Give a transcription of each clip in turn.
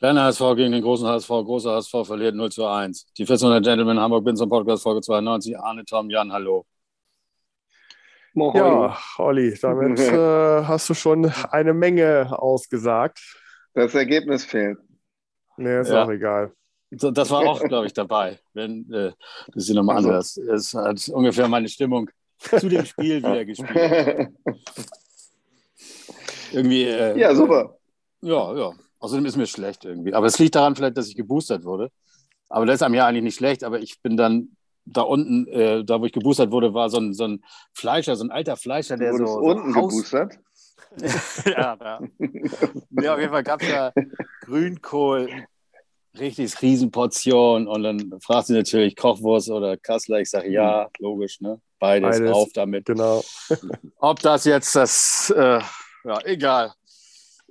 Kleiner HSV gegen den großen HSV, großer HSV verliert 0 zu 1. Die 400 Gentlemen Hamburg Binson Podcast Folge 92. Arne, Tom, Jan, hallo. Moin. Ja, Olli, damit äh, hast du schon eine Menge ausgesagt. Das Ergebnis fehlt. Nee, ist ja. auch egal. Das war auch, glaube ich, dabei, wenn äh, du sie nochmal also. anhörst. Es hat ungefähr meine Stimmung zu dem Spiel wieder gespielt. Irgendwie. Äh, ja, super. Ja, ja. Außerdem ist mir schlecht irgendwie. Aber es liegt daran vielleicht, dass ich geboostert wurde. Aber das ist einem ja eigentlich nicht schlecht. Aber ich bin dann da unten, äh, da wo ich geboostert wurde, war so ein, so ein Fleischer, so ein alter Fleischer, der so. unten so geboostert? ja, ja. Nee, auf jeden Fall gab es ja Grünkohl, richtig Riesenportion. Und dann fragt sie natürlich Kochwurst oder Kassler. Ich sage ja, logisch, ne? Beides, Beides auf damit. Genau. Ob das jetzt das, äh, ja, egal.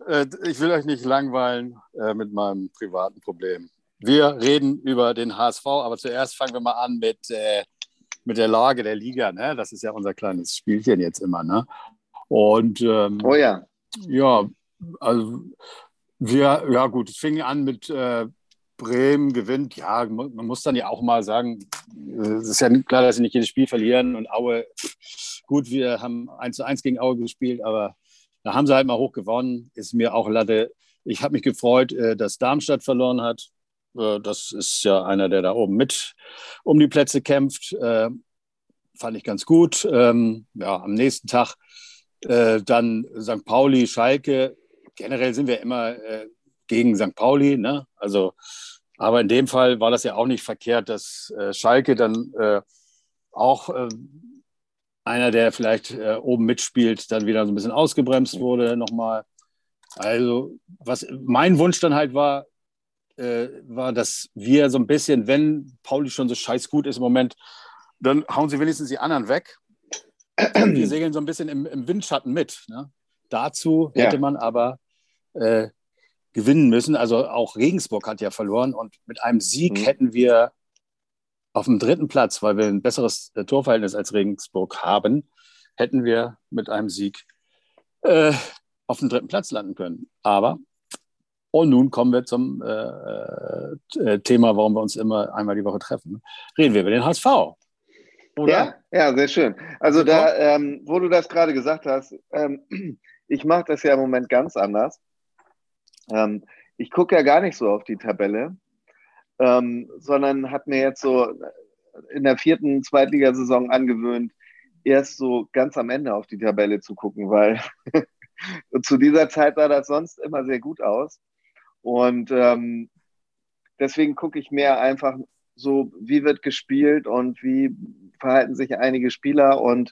Äh, ich will euch nicht langweilen äh, mit meinem privaten Problem. Wir reden über den HSV, aber zuerst fangen wir mal an mit, äh, mit der Lage der Liga. Ne? Das ist ja unser kleines Spielchen jetzt immer. Ne? Und ähm, oh ja. Ja, also wir, ja gut, es fing an mit äh, Bremen gewinnt. Ja, man muss dann ja auch mal sagen, es ist ja klar, dass sie nicht jedes Spiel verlieren und Aue, gut, wir haben 1 zu 1 gegen Aue gespielt, aber da haben sie halt mal hoch gewonnen. Ist mir auch Latte. Ich habe mich gefreut, äh, dass Darmstadt verloren hat. Äh, das ist ja einer, der da oben mit um die Plätze kämpft. Äh, fand ich ganz gut. Ähm, ja, am nächsten Tag dann St. Pauli, Schalke. Generell sind wir immer gegen St. Pauli. Ne? Also, aber in dem Fall war das ja auch nicht verkehrt, dass Schalke dann auch einer, der vielleicht äh, oben mitspielt, dann wieder so ein bisschen ausgebremst wurde nochmal. Also, was mein Wunsch dann halt war, äh, war, dass wir so ein bisschen, wenn Pauli schon so scheiß gut ist im Moment, dann hauen sie wenigstens die anderen weg. Und wir segeln so ein bisschen im, im Windschatten mit. Ne? Dazu hätte ja. man aber äh, gewinnen müssen. Also auch Regensburg hat ja verloren und mit einem Sieg mhm. hätten wir auf dem dritten Platz, weil wir ein besseres äh, Torverhältnis als Regensburg haben, hätten wir mit einem Sieg äh, auf dem dritten Platz landen können. Aber, und nun kommen wir zum äh, äh, Thema, warum wir uns immer einmal die Woche treffen. Reden wir über den HSV. Oder? Ja, ja, sehr schön. Also da, ähm, wo du das gerade gesagt hast, ähm, ich mache das ja im Moment ganz anders. Ähm, ich gucke ja gar nicht so auf die Tabelle, ähm, sondern hat mir jetzt so in der vierten Zweitligasaison angewöhnt, erst so ganz am Ende auf die Tabelle zu gucken, weil zu dieser Zeit sah das sonst immer sehr gut aus. Und ähm, deswegen gucke ich mehr einfach so, wie wird gespielt und wie verhalten sich einige Spieler. Und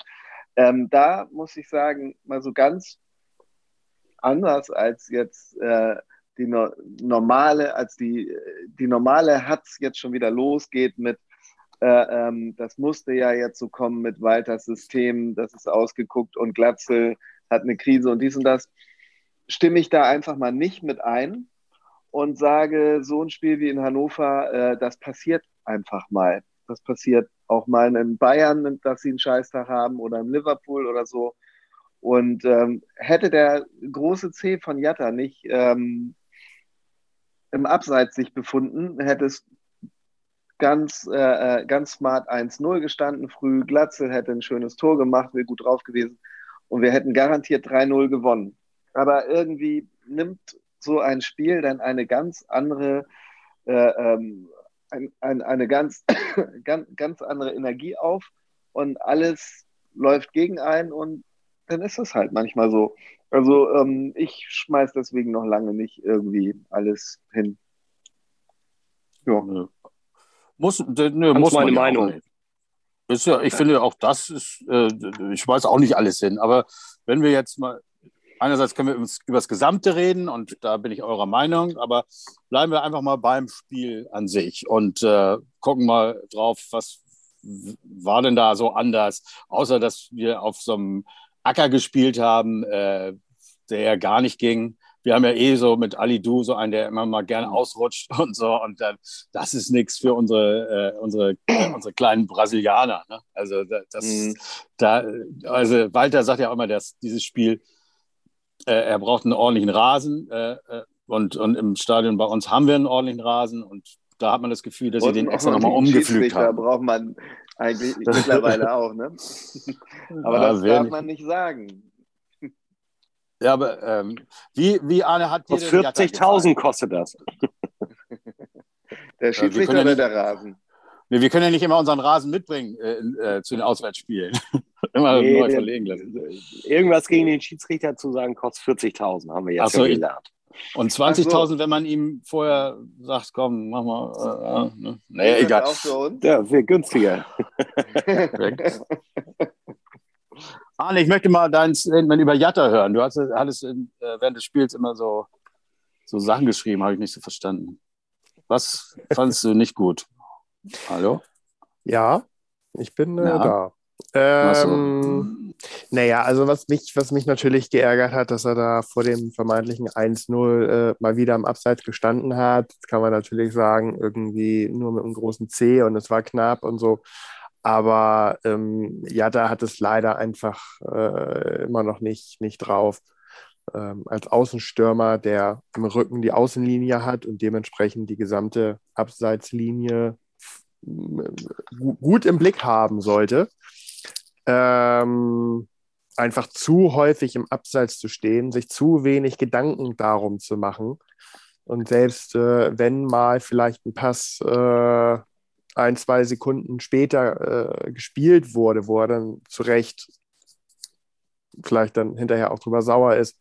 ähm, da muss ich sagen, mal so ganz anders als jetzt äh, die no normale, als die, die normale Hatz jetzt schon wieder losgeht mit, äh, ähm, das musste ja jetzt so kommen mit Walters System, das ist ausgeguckt und Glatzel hat eine Krise und dies und das, stimme ich da einfach mal nicht mit ein und sage, so ein Spiel wie in Hannover, äh, das passiert einfach mal. Das passiert auch mal in Bayern, dass sie einen Scheißtag haben oder in Liverpool oder so. Und ähm, hätte der große C von Jatta nicht ähm, im Abseits sich befunden, hätte es ganz, äh, äh ganz smart 1-0 gestanden früh. Glatzel hätte ein schönes Tor gemacht, wäre gut drauf gewesen. Und wir hätten garantiert 3-0 gewonnen. Aber irgendwie nimmt so ein Spiel dann eine ganz andere, äh, ähm, ein, ein, eine ganz, ganz, ganz andere Energie auf und alles läuft gegen einen und dann ist es halt manchmal so. Also ähm, ich schmeiß deswegen noch lange nicht irgendwie alles hin. Ja. Muss, nö, muss meine Meinung. Ist ja, ich finde auch das ist, äh, ich schmeiß auch nicht alles hin, aber wenn wir jetzt mal, einerseits können wir über das Gesamte reden und da bin ich eurer Meinung, aber bleiben wir einfach mal beim Spiel an sich und äh, gucken mal drauf, was war denn da so anders, außer dass wir auf so einem Acker gespielt haben, äh, der ja gar nicht ging. Wir haben ja eh so mit Ali Du so einen, der immer mal gerne ausrutscht und so. Und dann, das ist nichts für unsere, äh, unsere, äh, unsere kleinen Brasilianer. Ne? Also, das, mhm. da, also Walter sagt ja auch immer, dass dieses Spiel, äh, er braucht einen ordentlichen Rasen. Äh, äh und, und im Stadion bei uns haben wir einen ordentlichen Rasen und da hat man das Gefühl, dass sie den extra nochmal umgepflügt haben. Da braucht man eigentlich mittlerweile auch, ne? Aber ja, das darf nicht. man nicht sagen. Ja, aber ähm, wie, wie Arne hat dir 40.000 kostet das. Der Schiedsrichter ja, oder der Rasen? Nee, wir können ja nicht immer unseren Rasen mitbringen äh, äh, zu den Auswärtsspielen. immer nee, neu verlegen lassen. Irgendwas gegen den Schiedsrichter zu sagen, kostet 40.000, haben wir jetzt so, gelernt. Und 20.000, so. wenn man ihm vorher sagt, komm, mach mal. Äh, ne? Naja, egal. Auch für uns? Ja, wäre günstiger. Arne, ich möchte mal dein Statement über Jatta hören. Du hast, hattest äh, während des Spiels immer so, so Sachen geschrieben, habe ich nicht so verstanden. Was fandest du nicht gut? Hallo? Ja, ich bin äh, ja. da. Ähm, naja, also was mich, was mich natürlich geärgert hat, dass er da vor dem vermeintlichen 1-0 äh, mal wieder am Abseits gestanden hat. Das kann man natürlich sagen, irgendwie nur mit einem großen C und es war knapp und so. Aber ähm, ja, da hat es leider einfach äh, immer noch nicht, nicht drauf. Ähm, als Außenstürmer, der im Rücken die Außenlinie hat und dementsprechend die gesamte Abseitslinie gut im Blick haben sollte, ähm, einfach zu häufig im Abseits zu stehen, sich zu wenig Gedanken darum zu machen. Und selbst äh, wenn mal vielleicht ein Pass äh, ein, zwei Sekunden später äh, gespielt wurde, wo er dann zu Recht vielleicht dann hinterher auch drüber sauer ist,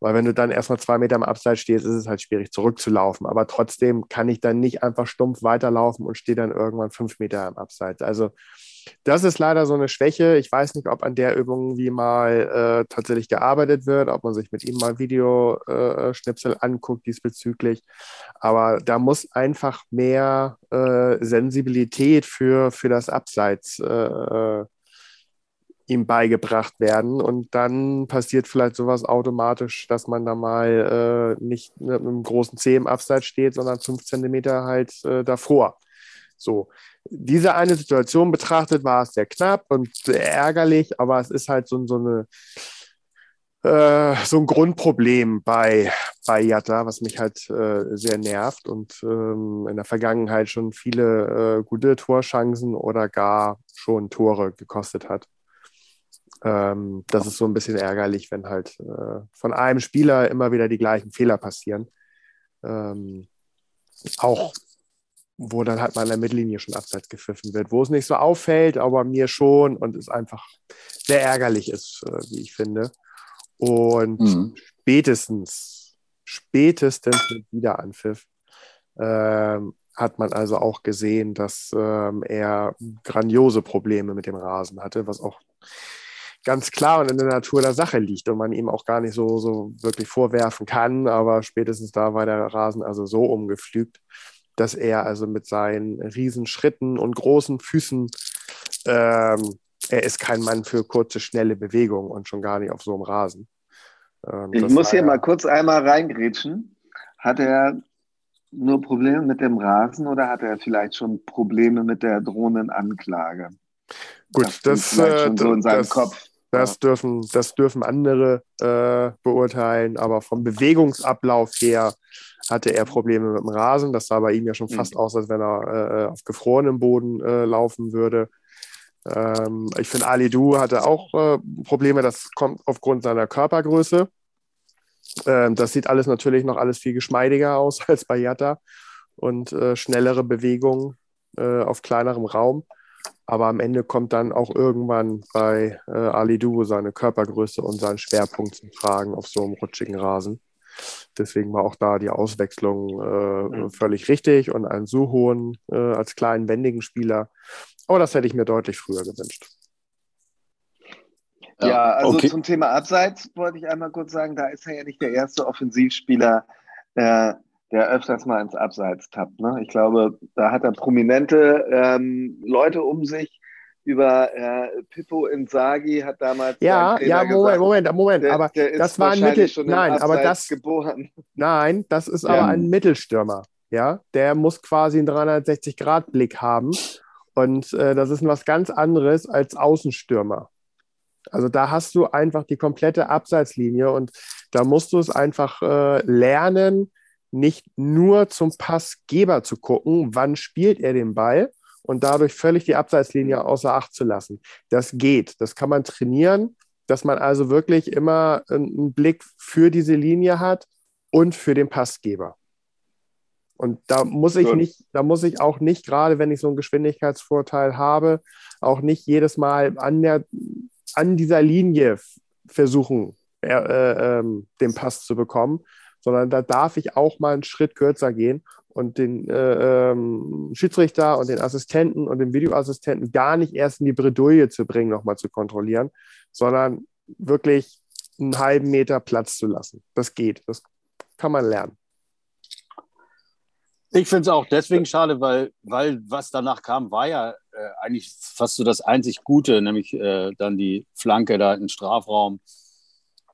weil wenn du dann erstmal zwei Meter im Abseits stehst, ist es halt schwierig zurückzulaufen. Aber trotzdem kann ich dann nicht einfach stumpf weiterlaufen und stehe dann irgendwann fünf Meter im Abseits. Also das ist leider so eine Schwäche. Ich weiß nicht, ob an der Übung wie mal äh, tatsächlich gearbeitet wird, ob man sich mit ihm mal Videoschnipsel äh, anguckt diesbezüglich. Aber da muss einfach mehr äh, Sensibilität für, für das Abseits äh, ihm beigebracht werden. Und dann passiert vielleicht sowas automatisch, dass man da mal äh, nicht mit einem großen C im Abseits steht, sondern fünf Zentimeter halt äh, davor. So, diese eine Situation betrachtet war es sehr knapp und sehr ärgerlich, aber es ist halt so, so eine äh, so ein Grundproblem bei, bei Jatta, was mich halt äh, sehr nervt und ähm, in der Vergangenheit schon viele äh, gute Torchancen oder gar schon Tore gekostet hat. Ähm, das ist so ein bisschen ärgerlich, wenn halt äh, von einem Spieler immer wieder die gleichen Fehler passieren. Ähm, auch wo dann halt mal in der Mittellinie schon abseits gepfiffen wird, wo es nicht so auffällt, aber mir schon und es einfach sehr ärgerlich ist, äh, wie ich finde. Und mhm. spätestens, spätestens mit Wiederanpfiff ähm, hat man also auch gesehen, dass ähm, er grandiose Probleme mit dem Rasen hatte, was auch ganz klar und in der Natur der Sache liegt und man ihm auch gar nicht so, so wirklich vorwerfen kann. Aber spätestens da war der Rasen also so umgepflügt, dass er also mit seinen riesen Schritten und großen Füßen, ähm, er ist kein Mann für kurze, schnelle Bewegungen und schon gar nicht auf so einem Rasen. Ähm, ich muss hier ja, mal kurz einmal reingrätschen. Hat er nur Probleme mit dem Rasen oder hat er vielleicht schon Probleme mit der Drohnenanklage? Gut, das, das äh, schon so in seinem das, Kopf. Das dürfen, das dürfen andere äh, beurteilen, aber vom Bewegungsablauf her hatte er Probleme mit dem Rasen. Das sah bei ihm ja schon fast mhm. aus, als wenn er äh, auf gefrorenem Boden äh, laufen würde. Ähm, ich finde, Ali Du hatte auch äh, Probleme. Das kommt aufgrund seiner Körpergröße. Ähm, das sieht alles natürlich noch alles viel geschmeidiger aus als bei Jatta und äh, schnellere Bewegungen äh, auf kleinerem Raum. Aber am Ende kommt dann auch irgendwann bei äh, Ali Du seine Körpergröße und sein Schwerpunkt zum Tragen auf so einem rutschigen Rasen. Deswegen war auch da die Auswechslung äh, mhm. völlig richtig und einen so hohen äh, als kleinen, wendigen Spieler. Aber das hätte ich mir deutlich früher gewünscht. Ja, also okay. zum Thema Abseits wollte ich einmal kurz sagen, da ist er ja nicht der erste Offensivspieler, äh, der öfters mal ins Abseits tappt. Ne? Ich glaube, da hat er prominente ähm, Leute um sich. Über äh, Pippo Inzaghi hat damals. Ja, ja, Moment, Moment, Moment, der, aber der das war ein Mittel. Nein, aber das. Geboren. Nein, das ist ja. aber ein Mittelstürmer. Ja, der muss quasi einen 360-Grad-Blick haben. Und äh, das ist was ganz anderes als Außenstürmer. Also da hast du einfach die komplette Abseitslinie und da musst du es einfach äh, lernen, nicht nur zum Passgeber zu gucken, wann spielt er den Ball und dadurch völlig die Abseitslinie außer Acht zu lassen. Das geht, das kann man trainieren, dass man also wirklich immer einen Blick für diese Linie hat und für den Passgeber. Und da muss ich nicht, da muss ich auch nicht, gerade wenn ich so einen Geschwindigkeitsvorteil habe, auch nicht jedes Mal an, der, an dieser Linie versuchen, äh, äh, den Pass zu bekommen, sondern da darf ich auch mal einen Schritt kürzer gehen und den äh, ähm, Schiedsrichter und den Assistenten und den Videoassistenten gar nicht erst in die Bredouille zu bringen, nochmal zu kontrollieren, sondern wirklich einen halben Meter Platz zu lassen. Das geht, das kann man lernen. Ich finde es auch deswegen schade, weil, weil was danach kam, war ja äh, eigentlich fast so das einzig Gute, nämlich äh, dann die Flanke da im Strafraum,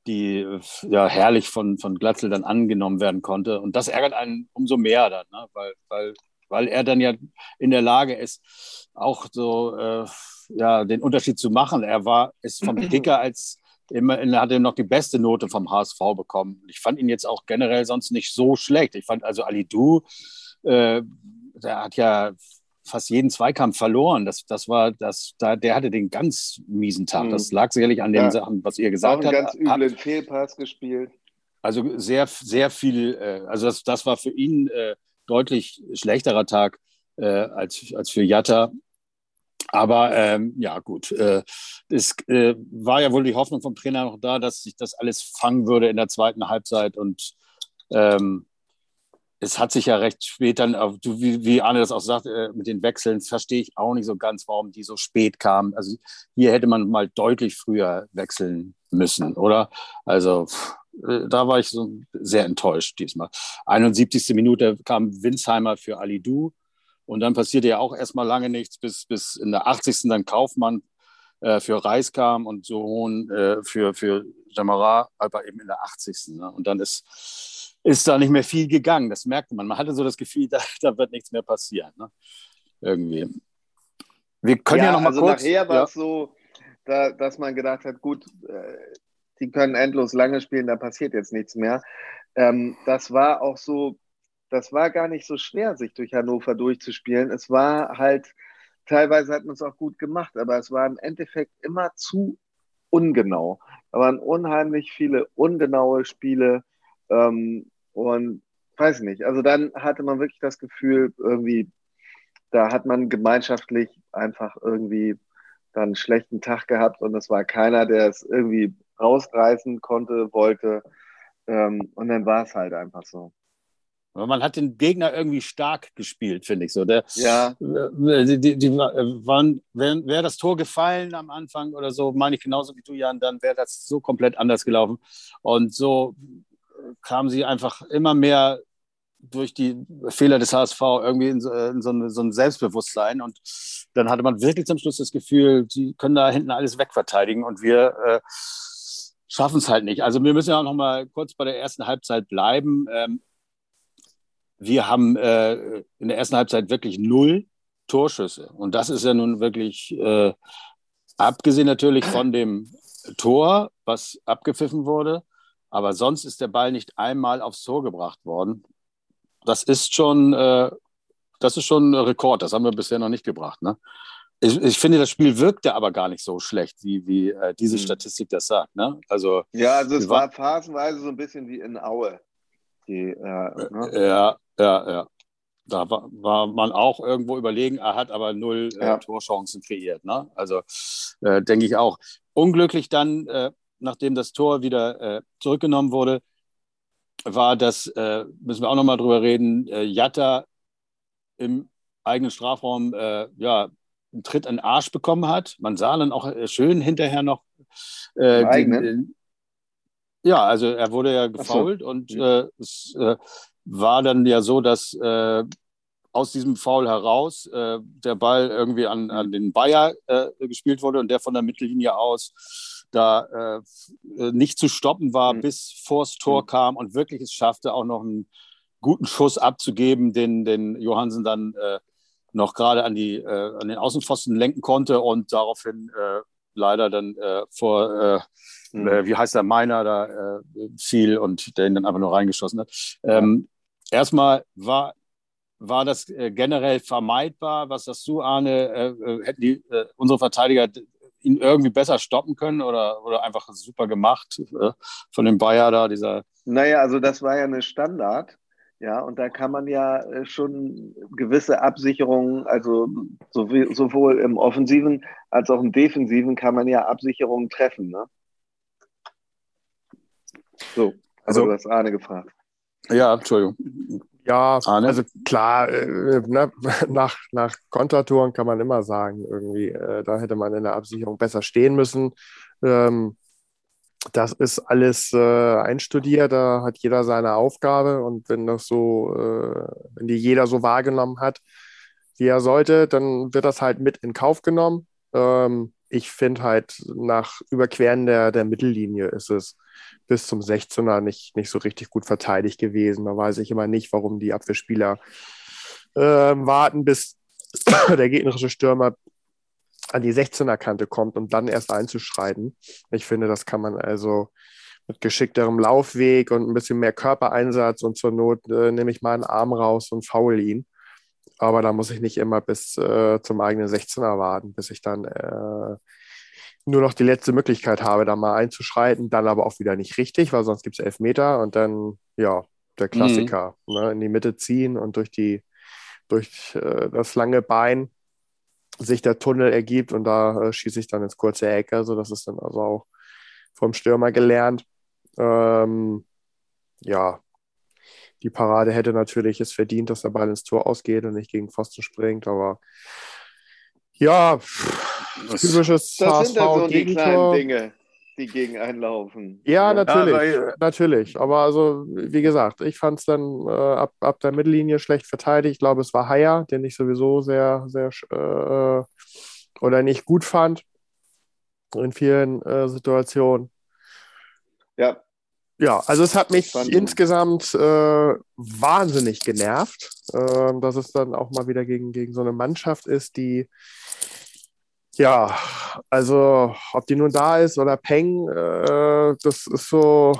die ja herrlich von, von Glatzel dann angenommen werden konnte. Und das ärgert einen umso mehr dann, ne? weil, weil, weil er dann ja in der Lage ist, auch so äh, ja, den Unterschied zu machen. Er war ist vom Kicker als immer, er hatte noch die beste Note vom HSV bekommen. Ich fand ihn jetzt auch generell sonst nicht so schlecht. Ich fand also Ali Du äh, der hat ja fast jeden Zweikampf verloren. Das, das war, das, da, der hatte den ganz miesen Tag. Das mhm. lag sicherlich an den ja. Sachen, was ihr gesagt habt. Auch einen ganz üblen Fehlpass gespielt. Also sehr, sehr viel, äh, also das, das war für ihn äh, deutlich schlechterer Tag äh, als, als für Jatta. Aber ähm, ja, gut. Äh, es äh, war ja wohl die Hoffnung vom Trainer noch da, dass sich das alles fangen würde in der zweiten Halbzeit. Und ähm, es hat sich ja recht spät dann, wie, wie Arne das auch sagt, äh, mit den Wechseln verstehe ich auch nicht so ganz, warum die so spät kamen. Also hier hätte man mal deutlich früher wechseln müssen, oder? Also äh, da war ich so sehr enttäuscht diesmal. 71. Minute kam Winsheimer für Ali Du und dann passierte ja auch erstmal lange nichts, bis, bis in der 80. dann Kaufmann äh, für Reis kam und so Sohn äh, für, für Jamara, aber eben in der 80. Ne? Und dann ist ist da nicht mehr viel gegangen. Das merkte man. Man hatte so das Gefühl, da, da wird nichts mehr passieren. Ne? Irgendwie. Wir können ja, ja noch mal also kurz. Nachher war es so, da, dass man gedacht hat, gut, äh, die können endlos lange spielen, da passiert jetzt nichts mehr. Ähm, das war auch so, das war gar nicht so schwer, sich durch Hannover durchzuspielen. Es war halt, teilweise hat man es auch gut gemacht, aber es war im Endeffekt immer zu ungenau. Da waren unheimlich viele ungenaue Spiele. Ähm, und weiß nicht, also dann hatte man wirklich das Gefühl, irgendwie, da hat man gemeinschaftlich einfach irgendwie dann einen schlechten Tag gehabt und es war keiner, der es irgendwie rausreißen konnte, wollte. Ähm, und dann war es halt einfach so. Aber man hat den Gegner irgendwie stark gespielt, finde ich so. Der, ja. Äh, die, die, die waren, wäre wär das Tor gefallen am Anfang oder so, meine ich genauso wie du, Jan, dann wäre das so komplett anders gelaufen. Und so kamen sie einfach immer mehr durch die Fehler des HSV irgendwie in so, in so, ein, so, ein, Selbstbewusstsein. Und dann hatte man wirklich zum Schluss das Gefühl, sie können da hinten alles wegverteidigen und wir äh, schaffen es halt nicht. Also wir müssen ja auch noch mal kurz bei der ersten Halbzeit bleiben. Ähm, wir haben äh, in der ersten Halbzeit wirklich null Torschüsse. Und das ist ja nun wirklich, äh, abgesehen natürlich von dem Tor, was abgepfiffen wurde, aber sonst ist der Ball nicht einmal aufs Tor gebracht worden. Das ist schon, äh, das ist schon ein Rekord. Das haben wir bisher noch nicht gebracht. Ne? Ich, ich, finde, das Spiel wirkte aber gar nicht so schlecht, wie, wie äh, diese mhm. Statistik das sagt. Ne? Also, ja, also es war phasenweise so ein bisschen wie in Aue. Die, äh, ne? Ja, ja, ja. Da war, war, man auch irgendwo überlegen, er hat aber null äh, ja. Torchancen kreiert. Ne? Also äh, denke ich auch. Unglücklich dann äh, nachdem das Tor wieder äh, zurückgenommen wurde, war das, äh, müssen wir auch nochmal drüber reden, äh, Jatta im eigenen Strafraum äh, ja, einen Tritt an den Arsch bekommen hat. Man sah dann auch äh, schön hinterher noch. Äh, eigenen? ja, also er wurde ja gefault so. und äh, es war dann ja so, dass aus diesem Foul heraus äh, der Ball irgendwie an, an den Bayer äh, gespielt wurde und der von der Mittellinie aus da äh, nicht zu stoppen war, mhm. bis vors Tor mhm. kam und wirklich es schaffte, auch noch einen guten Schuss abzugeben, den, den Johansen dann äh, noch gerade an, die, äh, an den Außenpfosten lenken konnte und daraufhin äh, leider dann äh, vor, mhm. wie heißt der, Meiner da fiel und der ihn dann einfach nur reingeschossen hat. Ähm, erstmal war war das generell vermeidbar? Was sagst du, Arne? Hätten die, unsere Verteidiger ihn irgendwie besser stoppen können oder, oder einfach super gemacht von dem Bayer da, dieser. Naja, also das war ja eine Standard. Ja, und da kann man ja schon gewisse Absicherungen, also sowohl im Offensiven als auch im Defensiven kann man ja Absicherungen treffen. Ne? So, also du hast Arne gefragt. Ja, Entschuldigung. Ja, Arne? also klar, äh, ne, nach, nach Kontertouren kann man immer sagen, irgendwie, äh, da hätte man in der Absicherung besser stehen müssen. Ähm, das ist alles äh, einstudiert, da hat jeder seine Aufgabe und wenn das so, äh, wenn die jeder so wahrgenommen hat, wie er sollte, dann wird das halt mit in Kauf genommen. Ähm, ich finde halt, nach Überqueren der, der Mittellinie ist es bis zum 16er nicht, nicht so richtig gut verteidigt gewesen. Da weiß ich immer nicht, warum die Abwehrspieler äh, warten, bis der gegnerische Stürmer an die 16er-Kante kommt, um dann erst einzuschreiten. Ich finde, das kann man also mit geschickterem Laufweg und ein bisschen mehr Körpereinsatz und zur Not äh, nehme ich mal einen Arm raus und faul ihn. Aber da muss ich nicht immer bis äh, zum eigenen 16er warten, bis ich dann äh, nur noch die letzte Möglichkeit habe, da mal einzuschreiten, dann aber auch wieder nicht richtig, weil sonst gibt es elf Meter und dann, ja, der Klassiker, mhm. ne, in die Mitte ziehen und durch die, durch äh, das lange Bein sich der Tunnel ergibt und da äh, schieße ich dann ins kurze Eck. Also das ist dann also auch vom Stürmer gelernt. Ähm, ja, die Parade hätte natürlich es verdient, dass der Ball ins Tor ausgeht und nicht gegen Pfosten springt, aber ja, das, typisches das HSV sind dann so die kleinen Dinge, die gegen einlaufen. Ja, natürlich, ja, natürlich. Aber also, wie gesagt, ich fand es dann äh, ab, ab der Mittellinie schlecht verteidigt. Ich glaube, es war Haier, den ich sowieso sehr, sehr äh, oder nicht gut fand in vielen äh, Situationen. Ja, ja, also es hat mich insgesamt äh, wahnsinnig genervt, äh, dass es dann auch mal wieder gegen, gegen so eine Mannschaft ist, die, ja, also ob die nun da ist oder Peng, äh, das ist so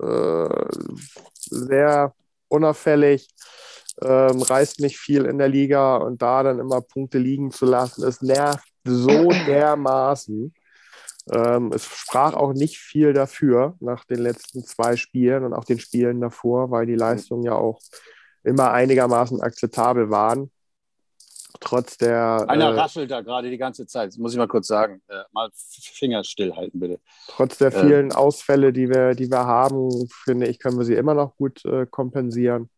äh, sehr unauffällig, ähm, reißt nicht viel in der Liga und da dann immer Punkte liegen zu lassen, es nervt so dermaßen. Ähm, es sprach auch nicht viel dafür nach den letzten zwei Spielen und auch den Spielen davor, weil die Leistungen ja auch immer einigermaßen akzeptabel waren. Trotz der. Einer äh, raschelt da gerade die ganze Zeit, das muss ich mal kurz sagen. Äh, mal Finger stillhalten, bitte. Trotz der äh. vielen Ausfälle, die wir, die wir haben, finde ich, können wir sie immer noch gut äh, kompensieren.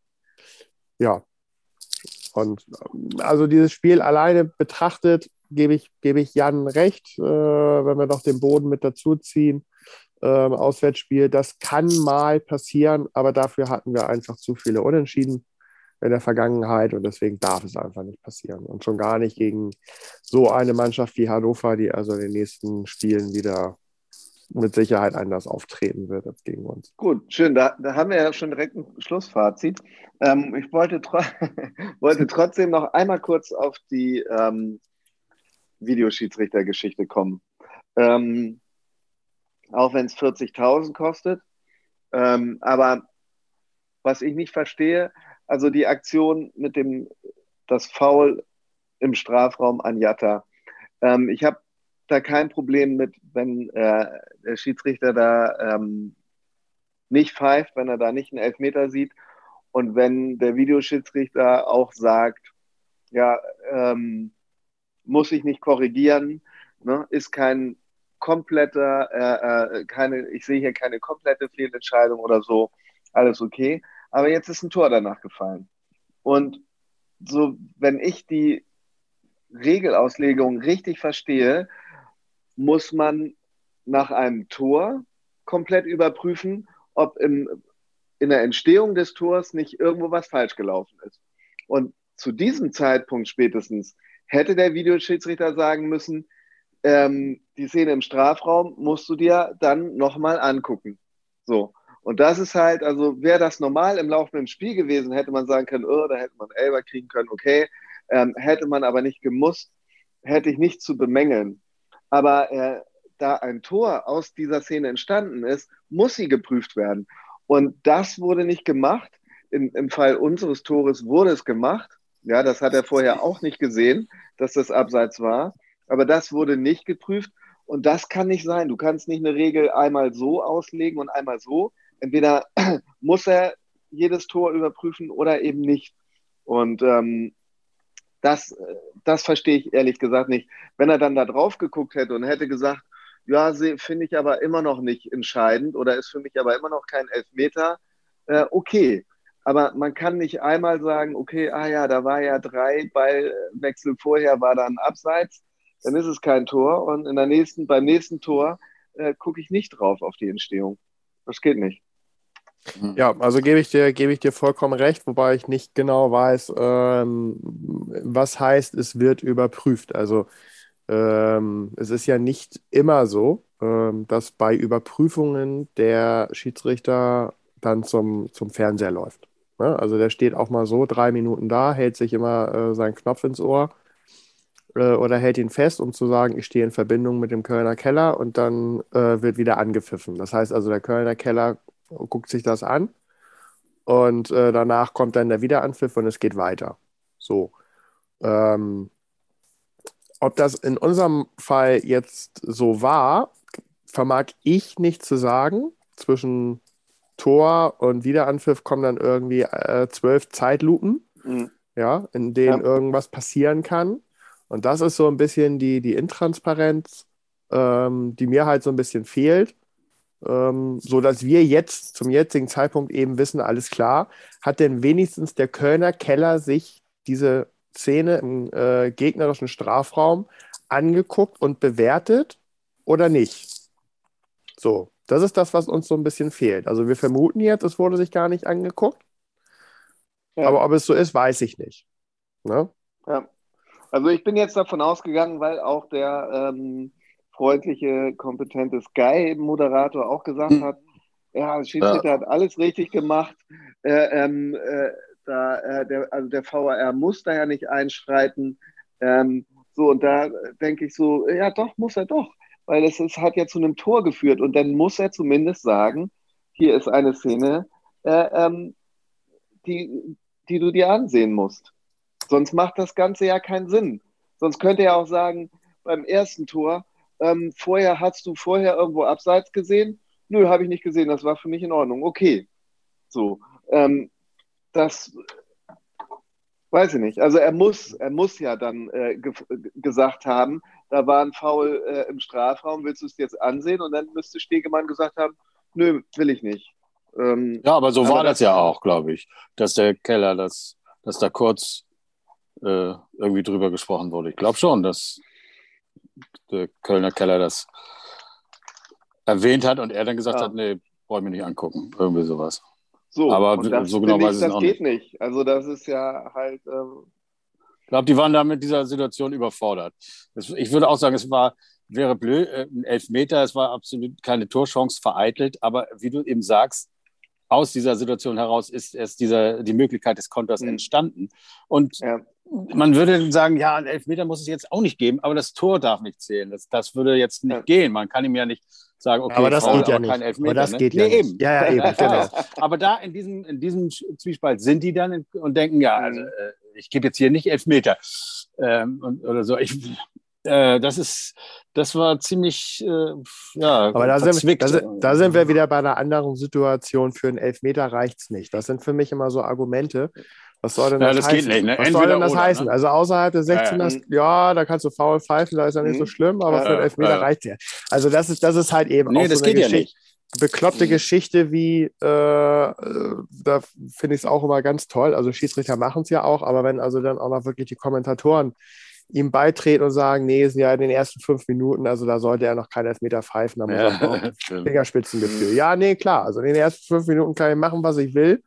Ja. Und also dieses Spiel alleine betrachtet gebe ich, gebe ich Jan recht, äh, wenn wir noch den Boden mit dazu ziehen. Ähm, Auswärtsspiel, das kann mal passieren, aber dafür hatten wir einfach zu viele Unentschieden in der Vergangenheit und deswegen darf es einfach nicht passieren. Und schon gar nicht gegen so eine Mannschaft wie Hannover, die also in den nächsten Spielen wieder mit Sicherheit anders auftreten wird als gegen uns. Gut, schön. Da, da haben wir ja schon direkt ein Schlussfazit. Ähm, ich wollte, tro wollte trotzdem noch einmal kurz auf die ähm, Videoschiedsrichtergeschichte kommen. Ähm, auch wenn es 40.000 kostet. Ähm, aber was ich nicht verstehe, also die Aktion mit dem, das Foul im Strafraum an Jatta. Ähm, ich habe da kein Problem mit, wenn äh, der Schiedsrichter da ähm, nicht pfeift, wenn er da nicht einen Elfmeter sieht und wenn der Videoschiedsrichter auch sagt, ja, ähm, muss ich nicht korrigieren, ne? ist kein kompletter, äh, äh, keine, ich sehe hier keine komplette Fehlentscheidung oder so, alles okay. Aber jetzt ist ein Tor danach gefallen. Und so, wenn ich die Regelauslegung richtig verstehe, muss man nach einem Tor komplett überprüfen, ob im, in der Entstehung des Tors nicht irgendwo was falsch gelaufen ist. Und zu diesem Zeitpunkt spätestens hätte der Videoschiedsrichter sagen müssen, ähm, die Szene im Strafraum musst du dir dann nochmal angucken. So. Und das ist halt, also wäre das normal im laufenden Spiel gewesen, hätte man sagen können, oh, da hätte man Elber kriegen können, okay. Ähm, hätte man aber nicht gemusst, hätte ich nicht zu bemängeln. Aber äh, da ein Tor aus dieser Szene entstanden ist, muss sie geprüft werden. Und das wurde nicht gemacht. In, Im Fall unseres Tores wurde es gemacht. Ja, das hat er vorher auch nicht gesehen, dass das abseits war. Aber das wurde nicht geprüft. Und das kann nicht sein. Du kannst nicht eine Regel einmal so auslegen und einmal so. Entweder muss er jedes Tor überprüfen oder eben nicht. Und ähm, das, das verstehe ich ehrlich gesagt nicht. Wenn er dann da drauf geguckt hätte und hätte gesagt, ja, finde ich aber immer noch nicht entscheidend oder ist für mich aber immer noch kein Elfmeter, äh, okay. Aber man kann nicht einmal sagen, okay, ah ja, da war ja drei Ballwechsel vorher, war dann abseits, dann ist es kein Tor und in der nächsten, beim nächsten Tor äh, gucke ich nicht drauf auf die Entstehung. Das geht nicht. Ja, also gebe ich dir, gebe ich dir vollkommen recht, wobei ich nicht genau weiß, ähm, was heißt, es wird überprüft. Also ähm, es ist ja nicht immer so, ähm, dass bei Überprüfungen der Schiedsrichter dann zum, zum Fernseher läuft. Ne? Also der steht auch mal so drei Minuten da, hält sich immer äh, seinen Knopf ins Ohr äh, oder hält ihn fest, um zu sagen, ich stehe in Verbindung mit dem Kölner Keller und dann äh, wird wieder angepfiffen. Das heißt also, der Kölner Keller guckt sich das an und äh, danach kommt dann der Wiederanpfiff und es geht weiter. So. Ähm, ob das in unserem Fall jetzt so war, vermag ich nicht zu sagen. Zwischen Tor und Wiederanpfiff kommen dann irgendwie äh, zwölf Zeitlupen, mhm. ja, in denen ja. irgendwas passieren kann. Und das ist so ein bisschen die, die Intransparenz, ähm, die mir halt so ein bisschen fehlt. Ähm, so dass wir jetzt zum jetzigen Zeitpunkt eben wissen, alles klar, hat denn wenigstens der Kölner Keller sich diese Szene im äh, gegnerischen Strafraum angeguckt und bewertet oder nicht? So, das ist das, was uns so ein bisschen fehlt. Also wir vermuten jetzt, es wurde sich gar nicht angeguckt. Ja. Aber ob es so ist, weiß ich nicht. Ne? Ja. Also ich bin jetzt davon ausgegangen, weil auch der ähm, freundliche, kompetente Sky-Moderator auch gesagt hm. hat, ja, Schiedsrichter ja. hat alles richtig gemacht. Äh, ähm, äh, da, äh, der, also der VAR muss da ja nicht einschreiten. Ähm, so, und da denke ich so, ja doch, muss er doch, weil es ist, hat ja zu einem Tor geführt und dann muss er zumindest sagen, hier ist eine Szene, äh, ähm, die, die du dir ansehen musst. Sonst macht das Ganze ja keinen Sinn. Sonst könnte er auch sagen, beim ersten Tor, ähm, vorher hast du vorher irgendwo abseits gesehen? Nö, habe ich nicht gesehen, das war für mich in Ordnung. Okay. So. Ähm, das weiß ich nicht. Also er muss, er muss ja dann äh, ge gesagt haben, da war ein Foul äh, im Strafraum, willst du es jetzt ansehen? Und dann müsste Stegemann gesagt haben, nö, will ich nicht. Ähm, ja, aber so aber war das, das ja auch, glaube ich, dass der Keller, das, dass da kurz äh, irgendwie drüber gesprochen wurde. Ich glaube schon, dass der Kölner Keller das erwähnt hat und er dann gesagt ja. hat, nee, brauche ich mir nicht angucken. Irgendwie sowas. So, aber so genau weiß ich es nicht. Das geht nicht. Also das ist ja halt. Ähm ich glaube, die waren da mit dieser Situation überfordert. ich würde auch sagen, es war, wäre blöd, äh, ein Elfmeter, es war absolut keine Torchance vereitelt, aber wie du eben sagst, aus dieser Situation heraus ist erst dieser, die Möglichkeit des Konters mhm. entstanden. Und ja. man würde sagen, ja, ein Elfmeter muss es jetzt auch nicht geben, aber das Tor darf nicht zählen. Das, das würde jetzt nicht ja. gehen. Man kann ihm ja nicht sagen, okay, aber das Frau, geht ja nicht. Elfmeter, aber das ne? geht ja nee, nicht. Eben. Ja, ja, eben, genau. aber da in diesem, in diesem Zwiespalt sind die dann und denken, ja, also, äh, ich gebe jetzt hier nicht Elfmeter ähm, und, oder so. Ich, äh, das ist, das war ziemlich, äh, ja, aber da sind, da, sind, da sind wir wieder bei einer anderen Situation. Für einen Elfmeter reicht es nicht. Das sind für mich immer so Argumente. Was soll denn das, ja, das heißen? Nicht, ne? Was soll denn das oder, heißen? Ne? Also außerhalb des 16 ja, ja, da kannst du faul pfeifen, da ist ja nicht mhm. so schlimm, aber für einen Elfmeter reicht ja. Also das ist, das ist halt eben nee, auch so eine Geschichte. Bekloppte mhm. Geschichte wie, äh, da finde ich es auch immer ganz toll. Also Schiedsrichter machen es ja auch, aber wenn also dann auch noch wirklich die Kommentatoren ihm beitreten und sagen, nee, es sind ja in den ersten fünf Minuten, also da sollte er noch keinen Elfmeter pfeifen, da muss er auch Fingerspitzengefühl. Ja, nee, klar. Also in den ersten fünf Minuten kann ich machen, was ich will.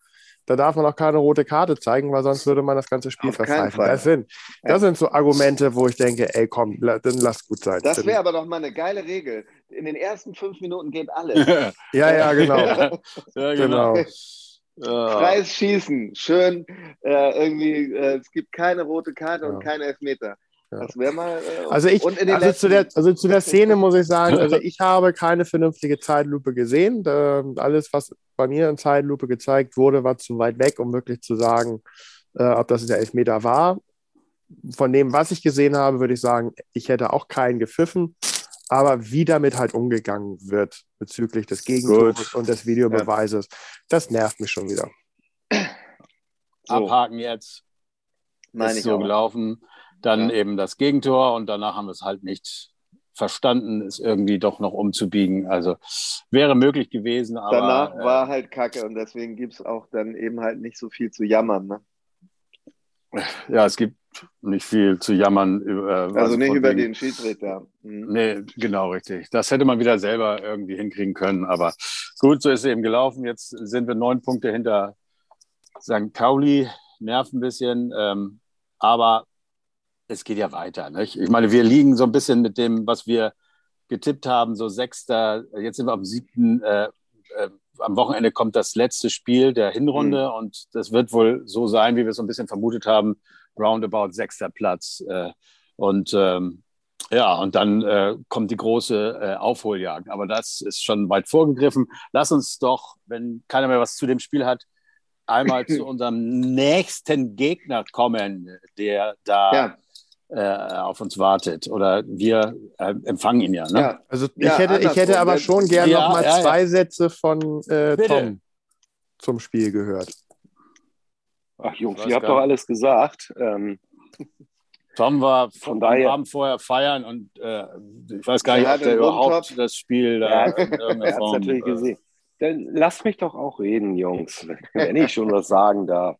Da darf man auch keine rote Karte zeigen, weil sonst würde man das ganze Spiel verpfeifen. Das sind, das sind so Argumente, wo ich denke, ey, komm, dann lass gut sein. Das wäre aber doch mal eine geile Regel. In den ersten fünf Minuten geht alles. ja, ja, genau. ja, genau. genau. Freies Schießen, schön. Äh, irgendwie, äh, es gibt keine rote Karte ja. und keine Elfmeter. Das wäre mal. Äh, also, ich, also, zu der, also zu der Szene muss ich sagen, also ich habe keine vernünftige Zeitlupe gesehen. Da, alles, was bei mir in Zeitlupe gezeigt wurde, war zu weit weg, um wirklich zu sagen, äh, ob das der Elfmeter war. Von dem, was ich gesehen habe, würde ich sagen, ich hätte auch keinen gepfiffen. Aber wie damit halt umgegangen wird bezüglich des Gegentores und des Videobeweises, ja. das nervt mich schon wieder. So. Abhaken jetzt. Meine ist so auch. gelaufen. Dann ja. eben das Gegentor und danach haben wir es halt nicht verstanden, es irgendwie doch noch umzubiegen. Also wäre möglich gewesen, aber. Danach äh, war halt Kacke und deswegen gibt es auch dann eben halt nicht so viel zu jammern. Ne? Ja, es gibt nicht viel zu jammern. Äh, also nicht über wegen, den Schiedsrichter. Mhm. Nee, genau, richtig. Das hätte man wieder selber irgendwie hinkriegen können. Aber gut, so ist es eben gelaufen. Jetzt sind wir neun Punkte hinter St. Pauli. Nervt ein bisschen. Ähm, aber es geht ja weiter. Nicht? Ich meine, wir liegen so ein bisschen mit dem, was wir getippt haben, so sechster, jetzt sind wir am siebten, äh, äh, am Wochenende kommt das letzte Spiel der Hinrunde mhm. und das wird wohl so sein, wie wir es so ein bisschen vermutet haben, roundabout sechster Platz. Äh, und ähm, ja, und dann äh, kommt die große äh, Aufholjagd. Aber das ist schon weit vorgegriffen. Lass uns doch, wenn keiner mehr was zu dem Spiel hat, einmal zu unserem nächsten Gegner kommen, der da ja auf uns wartet. Oder wir äh, empfangen ihn ja. Ne? ja also ich ja, hätte, ich hätte aber schon gerne ja, noch mal ja, zwei Sätze von äh, Tom zum Spiel gehört. Ach Jungs, ihr habt doch alles gesagt. Ähm, Tom war von daher Abend vorher feiern und äh, ich weiß gar nicht, ob der überhaupt das Spiel da ja, in irgendeiner Form, natürlich äh, gesehen. Dann lasst mich doch auch reden, Jungs, wenn ich schon was sagen darf.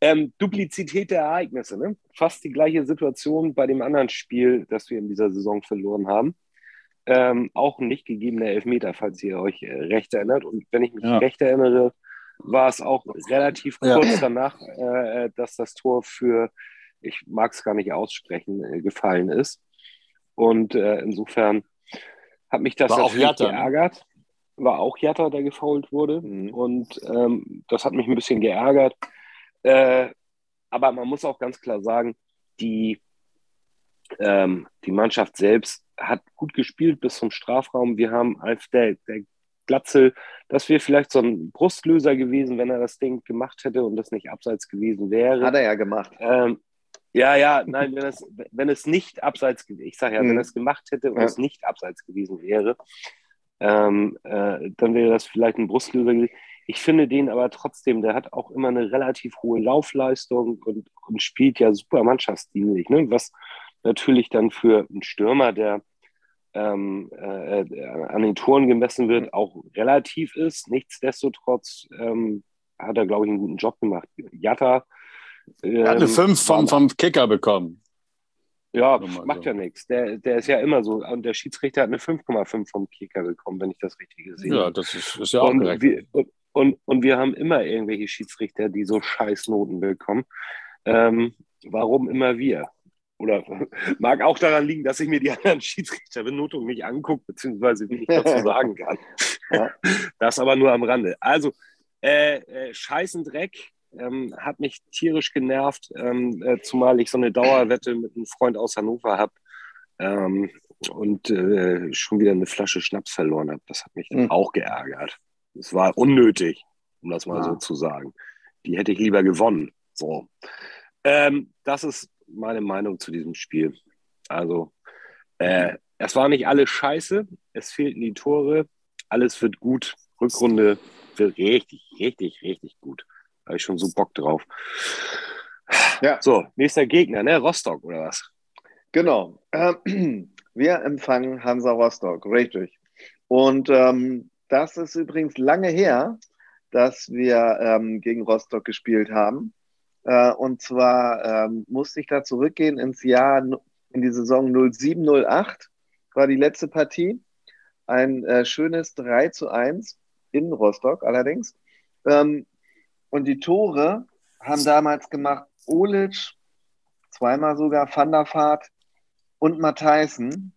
Ähm, Duplizität der Ereignisse, ne? Fast die gleiche Situation bei dem anderen Spiel, das wir in dieser Saison verloren haben. Ähm, auch ein nicht gegebener Elfmeter, falls ihr euch äh, recht erinnert. Und wenn ich mich ja. recht erinnere, war es auch relativ kurz ja. danach, äh, dass das Tor für, ich mag es gar nicht aussprechen, äh, gefallen ist. Und äh, insofern hat mich das war auch Jatta, ne? geärgert. War auch Jatta, der gefault wurde. Mhm. Und ähm, das hat mich ein bisschen geärgert. Äh, aber man muss auch ganz klar sagen, die, ähm, die Mannschaft selbst hat gut gespielt bis zum Strafraum. Wir haben als der, der Glatzel, das wäre vielleicht so ein Brustlöser gewesen, wenn er das Ding gemacht hätte und das nicht abseits gewesen wäre. Hat er ja gemacht. Ähm, ja, ja, nein, wenn es, wenn es nicht abseits, ich sage ja, mhm. wenn er es gemacht hätte und ja. es nicht abseits gewesen wäre, ähm, äh, dann wäre das vielleicht ein Brustlöser gewesen. Ich finde den aber trotzdem, der hat auch immer eine relativ hohe Laufleistung und, und spielt ja super mannschaftsdienlich, ne? was natürlich dann für einen Stürmer, der ähm, äh, an den Toren gemessen wird, auch relativ ist. Nichtsdestotrotz ähm, hat er, glaube ich, einen guten Job gemacht. Jatta. Ähm, er hat eine 5 ähm, vom, vom Kicker bekommen. Ja, macht so. ja nichts. Der, der ist ja immer so. Und der Schiedsrichter hat eine 5,5 vom Kicker bekommen, wenn ich das richtig gesehen habe. Ja, das ist, ist ja auch und. Wir, und, und, und wir haben immer irgendwelche Schiedsrichter, die so scheiß Noten bekommen. Ähm, warum immer wir? Oder mag auch daran liegen, dass ich mir die anderen Schiedsrichterbenotungen nicht angucke, beziehungsweise nicht dazu sagen kann. Ja. Das aber nur am Rande. Also, äh, äh, scheißen Dreck ähm, hat mich tierisch genervt, ähm, äh, zumal ich so eine Dauerwette mit einem Freund aus Hannover habe ähm, und äh, schon wieder eine Flasche Schnaps verloren habe. Das hat mich mhm. auch geärgert. Es war unnötig, um das mal ja. so zu sagen. Die hätte ich lieber gewonnen. So. Ähm, das ist meine Meinung zu diesem Spiel. Also, äh, es war nicht alles scheiße, es fehlten die Tore, alles wird gut. Rückrunde wird richtig, richtig, richtig gut. Habe ich schon so Bock drauf. Ja. So, nächster Gegner, ne? Rostock oder was? Genau. wir empfangen Hansa Rostock, richtig. Und ähm, das ist übrigens lange her, dass wir ähm, gegen Rostock gespielt haben. Äh, und zwar ähm, musste ich da zurückgehen ins Jahr, in die Saison 07, 08 war die letzte Partie. Ein äh, schönes 3 zu 1 in Rostock allerdings. Ähm, und die Tore haben damals gemacht Olic, zweimal sogar Van der Vaart und Matthijssen.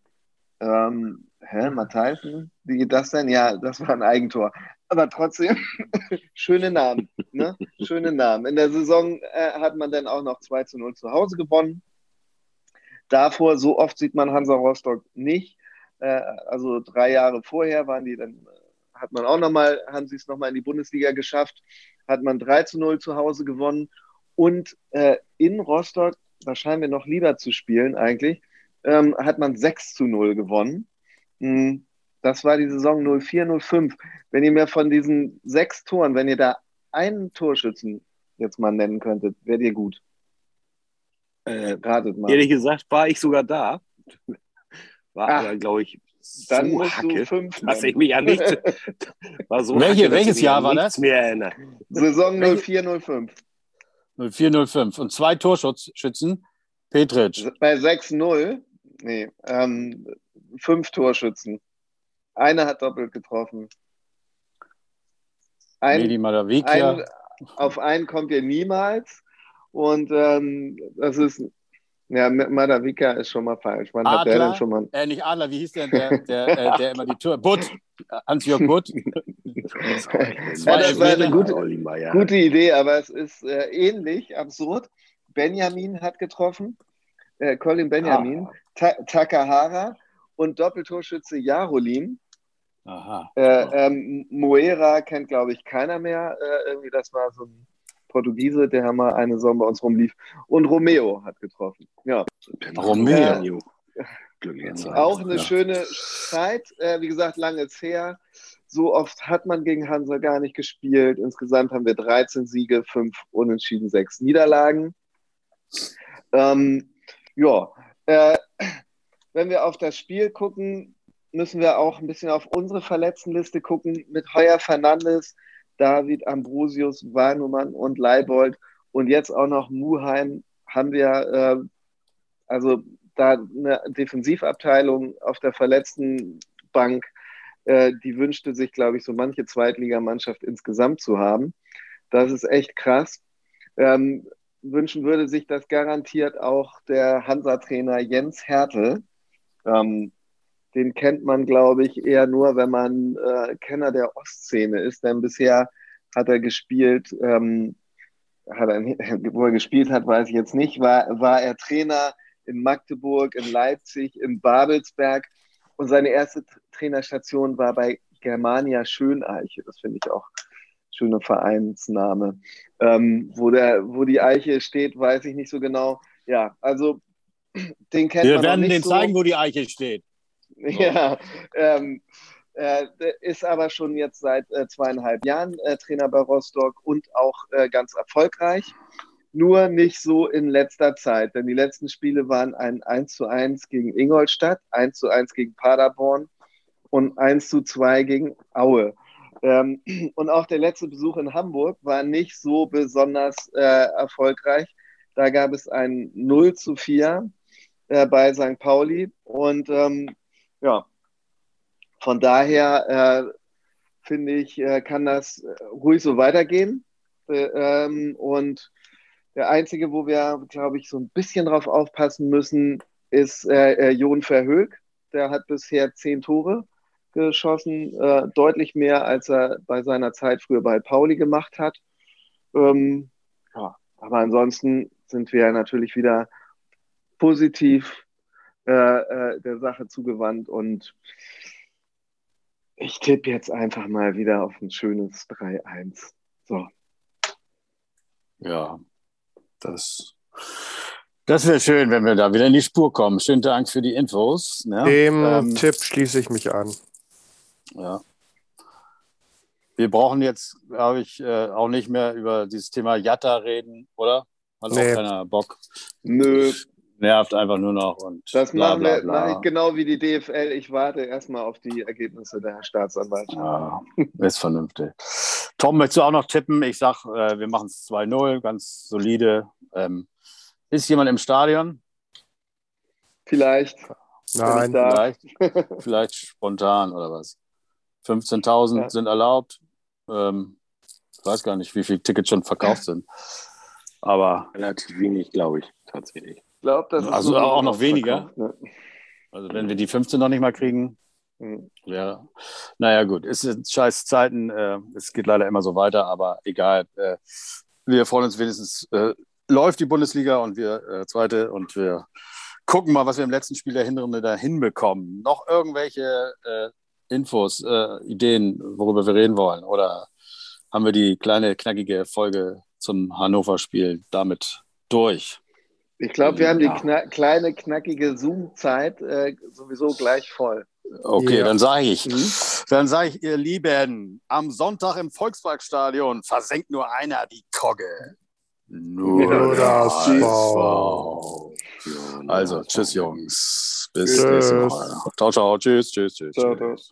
Ähm, hä, Matthijssen? Wie geht das denn? Ja, das war ein Eigentor. Aber trotzdem, schöne Namen. Ne? Schöne Namen. In der Saison äh, hat man dann auch noch 2 zu 0 zu Hause gewonnen. davor, so oft sieht man Hansa Rostock nicht. Äh, also drei Jahre vorher waren die dann, hat man auch nochmal, haben sie es nochmal in die Bundesliga geschafft, hat man 3 zu 0 zu Hause gewonnen und äh, in Rostock, da scheinen wir noch lieber zu spielen eigentlich, ähm, hat man 6 zu 0 gewonnen. Mhm. Das war die Saison 04, 05. Wenn ihr mir von diesen sechs Toren, wenn ihr da einen Torschützen jetzt mal nennen könntet, wäre dir gut. Äh, Ratet mal. Ehrlich gesagt war ich sogar da. War Ach, aber, glaube ich, so dann musst Hacke, du fünf dass ich mich an nichts. War so Welche, Hacke, welches Jahr war das? Mehr erinnere. Saison 04, 05. 04, 05. Und zwei Torschützen, Petritsch. Bei 6-0, nee, ähm, fünf Torschützen. Einer hat doppelt getroffen. Ein, Medi Ein, auf einen kommt ihr niemals. Und ähm, das ist, ja, Madavika ist schon mal falsch. Wann Adler, hat der denn schon mal? Äh, nicht Adler, wie hieß der, der, der, äh, der immer die Tour? Butt, Hans-Jörg Butt. das war, ja, das war eine gute, gute, Idee, aber es ist äh, ähnlich, absurd. Benjamin hat getroffen, äh, Colin Benjamin, ah. Ta Takahara und Doppeltorschütze Jarolin. Aha. Äh, ähm, Moera kennt, glaube ich, keiner mehr. Äh, irgendwie, das war so ein Portugiese, der mal eine Saison bei uns rumlief. Und Romeo hat getroffen. Ja. Romeo. Äh, auch eine ja. schöne Zeit. Äh, wie gesagt, lange ist her. So oft hat man gegen Hansa gar nicht gespielt. Insgesamt haben wir 13 Siege, 5 Unentschieden, 6 Niederlagen. Ähm, ja, äh, wenn wir auf das Spiel gucken, müssen wir auch ein bisschen auf unsere Verletztenliste gucken. Mit Heuer Fernandes, David Ambrosius, Warnumann und Leibold und jetzt auch noch Muheim haben wir äh, also da eine Defensivabteilung auf der verletzten Bank, äh, die wünschte sich, glaube ich, so manche Zweitligamannschaft insgesamt zu haben. Das ist echt krass. Ähm, wünschen würde sich das garantiert auch der Hansa-Trainer Jens Hertel. Ähm, den kennt man, glaube ich, eher nur, wenn man äh, Kenner der Ostszene ist, denn bisher hat er gespielt, ähm, hat er, wo er gespielt hat, weiß ich jetzt nicht, war, war er Trainer in Magdeburg, in Leipzig, in Babelsberg und seine erste Trainerstation war bei Germania Schöneiche. Das finde ich auch schöner Vereinsname. Ähm, wo, der, wo die Eiche steht, weiß ich nicht so genau. Ja, also den kennt Wir man werden den so. zeigen, wo die Eiche steht. Ja, ähm, äh, ist aber schon jetzt seit äh, zweieinhalb Jahren äh, Trainer bei Rostock und auch äh, ganz erfolgreich. Nur nicht so in letzter Zeit, denn die letzten Spiele waren ein 1 zu 1 gegen Ingolstadt, 1 zu 1 gegen Paderborn und 1 zu 2 gegen Aue. Ähm, und auch der letzte Besuch in Hamburg war nicht so besonders äh, erfolgreich. Da gab es ein 0 zu 4 äh, bei St. Pauli und ähm, ja, von daher äh, finde ich, äh, kann das äh, ruhig so weitergehen. Äh, ähm, und der einzige, wo wir, glaube ich, so ein bisschen drauf aufpassen müssen, ist äh, äh, Jon Verhoek. Der hat bisher zehn Tore geschossen, deutlich mehr, als er bei seiner Zeit früher bei Pauli gemacht hat. Ähm, ja, aber ansonsten sind wir natürlich wieder positiv äh, äh, der Sache zugewandt und ich tippe jetzt einfach mal wieder auf ein schönes 3-1. So. Ja, das, das wäre schön, wenn wir da wieder in die Spur kommen. Schönen Dank für die Infos. Ne? Dem ähm, Tipp schließe ich mich an. Ja. Wir brauchen jetzt, glaube ich, äh, auch nicht mehr über dieses Thema Jatta reden, oder? Hat nee. auch keiner Bock. Nö, nervt einfach nur noch. Und das bla, machen wir bla, ich genau wie die DFL. Ich warte erstmal auf die Ergebnisse der Staatsanwaltschaft. Ja, ist vernünftig. Tom, möchtest du auch noch tippen? Ich sag, äh, wir machen es 2-0, ganz solide. Ähm, ist jemand im Stadion? Vielleicht. Nein, vielleicht, vielleicht spontan oder was. 15.000 ja. sind erlaubt. Ähm, ich weiß gar nicht, wie viele Tickets schon verkauft sind. Aber relativ wenig, glaube ich, tatsächlich glaube, das ist Also auch noch weniger. Ne? Also wenn wir die 15 noch nicht mal kriegen, mhm. ja. Naja, gut, es sind scheiß Zeiten. Äh, es geht leider immer so weiter, aber egal. Äh, wir freuen uns wenigstens, äh, läuft die Bundesliga und wir zweite und wir gucken mal, was wir im letzten Spiel der Hinrunde da hinbekommen. Noch irgendwelche Infos, Ideen, worüber wir reden wollen? Oder haben wir die kleine, knackige Folge zum Hannover-Spiel damit durch? Ich glaube, wir haben die kna kleine, knackige Zoom-Zeit äh, sowieso gleich voll. Okay, ja. dann sage ich, mhm. dann sage ich, ihr Lieben, am Sonntag im Volksparkstadion versenkt nur einer die Kogge. Nur das V. Also, tschüss, Jungs. Bis tschüss. nächste Mal. Ciao, ciao. Tschüss, tschüss, tschüss. Ciao, tschüss.